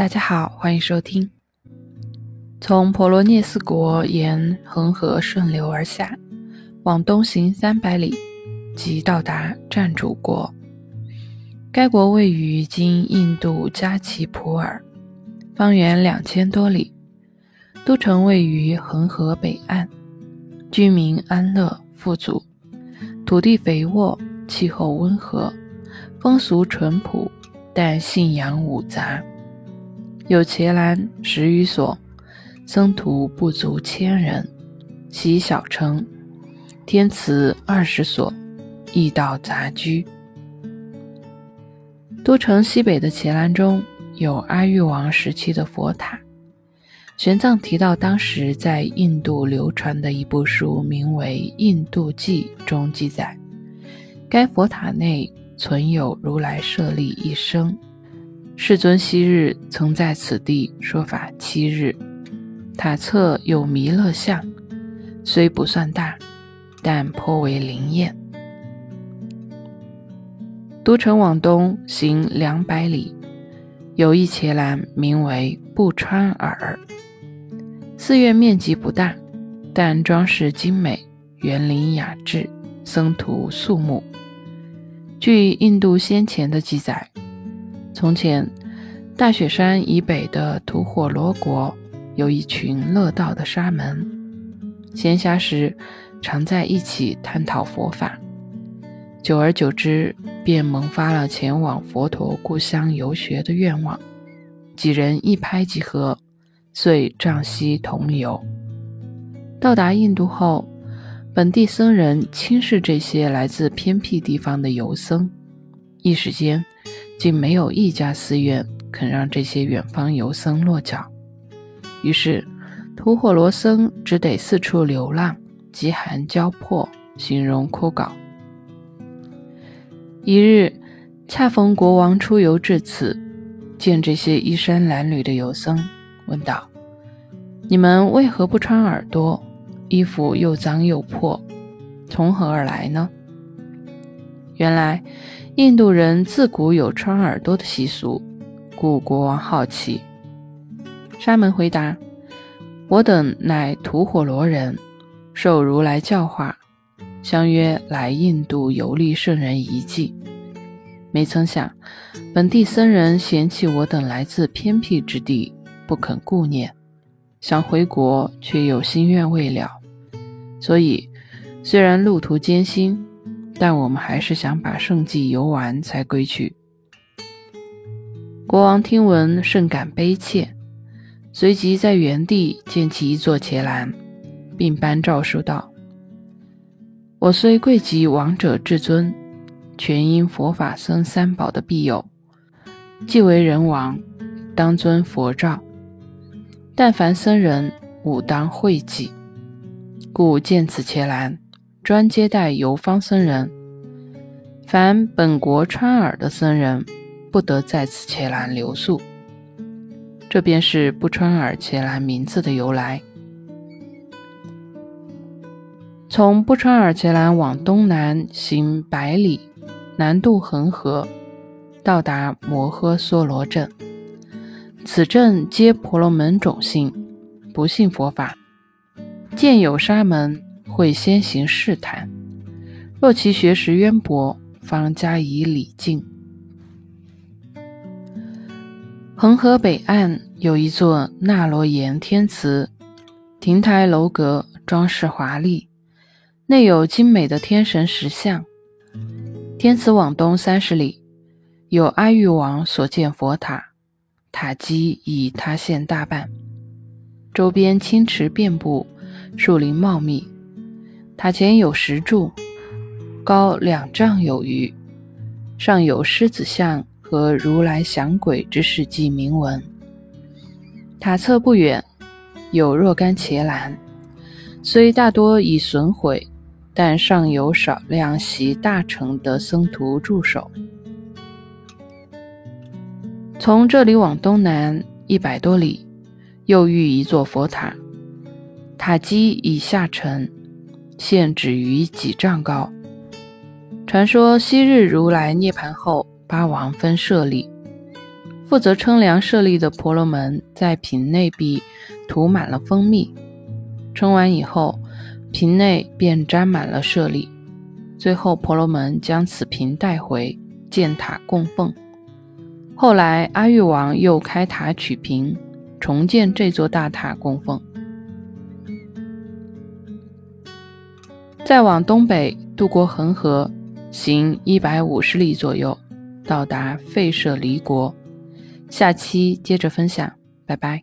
大家好，欢迎收听。从婆罗涅斯国沿恒河顺流而下，往东行三百里，即到达占主国。该国位于今印度加奇普尔，方圆两千多里，都城位于恒河北岸，居民安乐富足，土地肥沃，气候温和，风俗淳朴，但信仰五杂。有伽蓝十余所，僧徒不足千人，其小城；天祠二十所，异道杂居。都城西北的伽蓝中有阿育王时期的佛塔。玄奘提到，当时在印度流传的一部书，名为《印度记》中记载，该佛塔内存有如来舍利一生。世尊昔日曾在此地说法七日，塔侧有弥勒像，虽不算大，但颇为灵验。都城往东行两百里，有一伽蓝，名为不川尔。寺院面积不大，但装饰精美，园林雅致，僧徒肃穆。据印度先前的记载。从前，大雪山以北的吐火罗国有一群乐道的沙门，闲暇时常在一起探讨佛法。久而久之，便萌发了前往佛陀故乡游学的愿望。几人一拍即合，遂帐夕同游。到达印度后，本地僧人轻视这些来自偏僻地方的游僧，一时间。竟没有一家寺院肯让这些远方游僧落脚，于是吐火罗僧只得四处流浪，饥寒交迫，形容枯槁。一日，恰逢国王出游至此，见这些衣衫褴褛的游僧，问道：“你们为何不穿耳朵？衣服又脏又破，从何而来呢？”原来。印度人自古有穿耳朵的习俗，故国王好奇。沙门回答：“我等乃吐火罗人，受如来教化，相约来印度游历圣人遗迹。没曾想，本地僧人嫌弃我等来自偏僻之地，不肯顾念，想回国却又心愿未了。所以，虽然路途艰辛。”但我们还是想把圣迹游完才归去。国王听闻甚感悲切，随即在原地建起一座伽蓝，并颁诏书道：“我虽贵极王者至尊，全因佛法僧三宝的庇佑，既为人王，当遵佛诏。但凡僧人，吾当惠济，故建此伽蓝。”专接待游方僧人，凡本国川耳的僧人，不得在此伽蓝留宿。这便是不川耳伽蓝名字的由来。从不川耳伽蓝往东南行百里，南渡恒河，到达摩诃娑罗镇。此镇皆婆罗门种姓，不信佛法，见有沙门。会先行试探，若其学识渊博，方加以礼敬。恒河北岸有一座那罗延天祠，亭台楼阁，装饰华丽，内有精美的天神石像。天祠往东三十里，有阿育王所建佛塔，塔基已塌陷大半，周边青池遍布，树林茂密。塔前有石柱，高两丈有余，上有狮子像和如来降鬼之事迹铭文。塔侧不远有若干伽蓝，虽大多已损毁，但尚有少量习大成的僧徒驻守。从这里往东南一百多里，又遇一座佛塔，塔基已下沉。现止于几丈高。传说昔日如来涅盘后，八王分舍利，负责称量舍利的婆罗门在瓶内壁涂满了蜂蜜，称完以后，瓶内便沾满了舍利。最后，婆罗门将此瓶带回建塔供奉。后来，阿育王又开塔取瓶，重建这座大塔供奉。再往东北渡过恒河，行一百五十里左右，到达吠舍离国。下期接着分享，拜拜。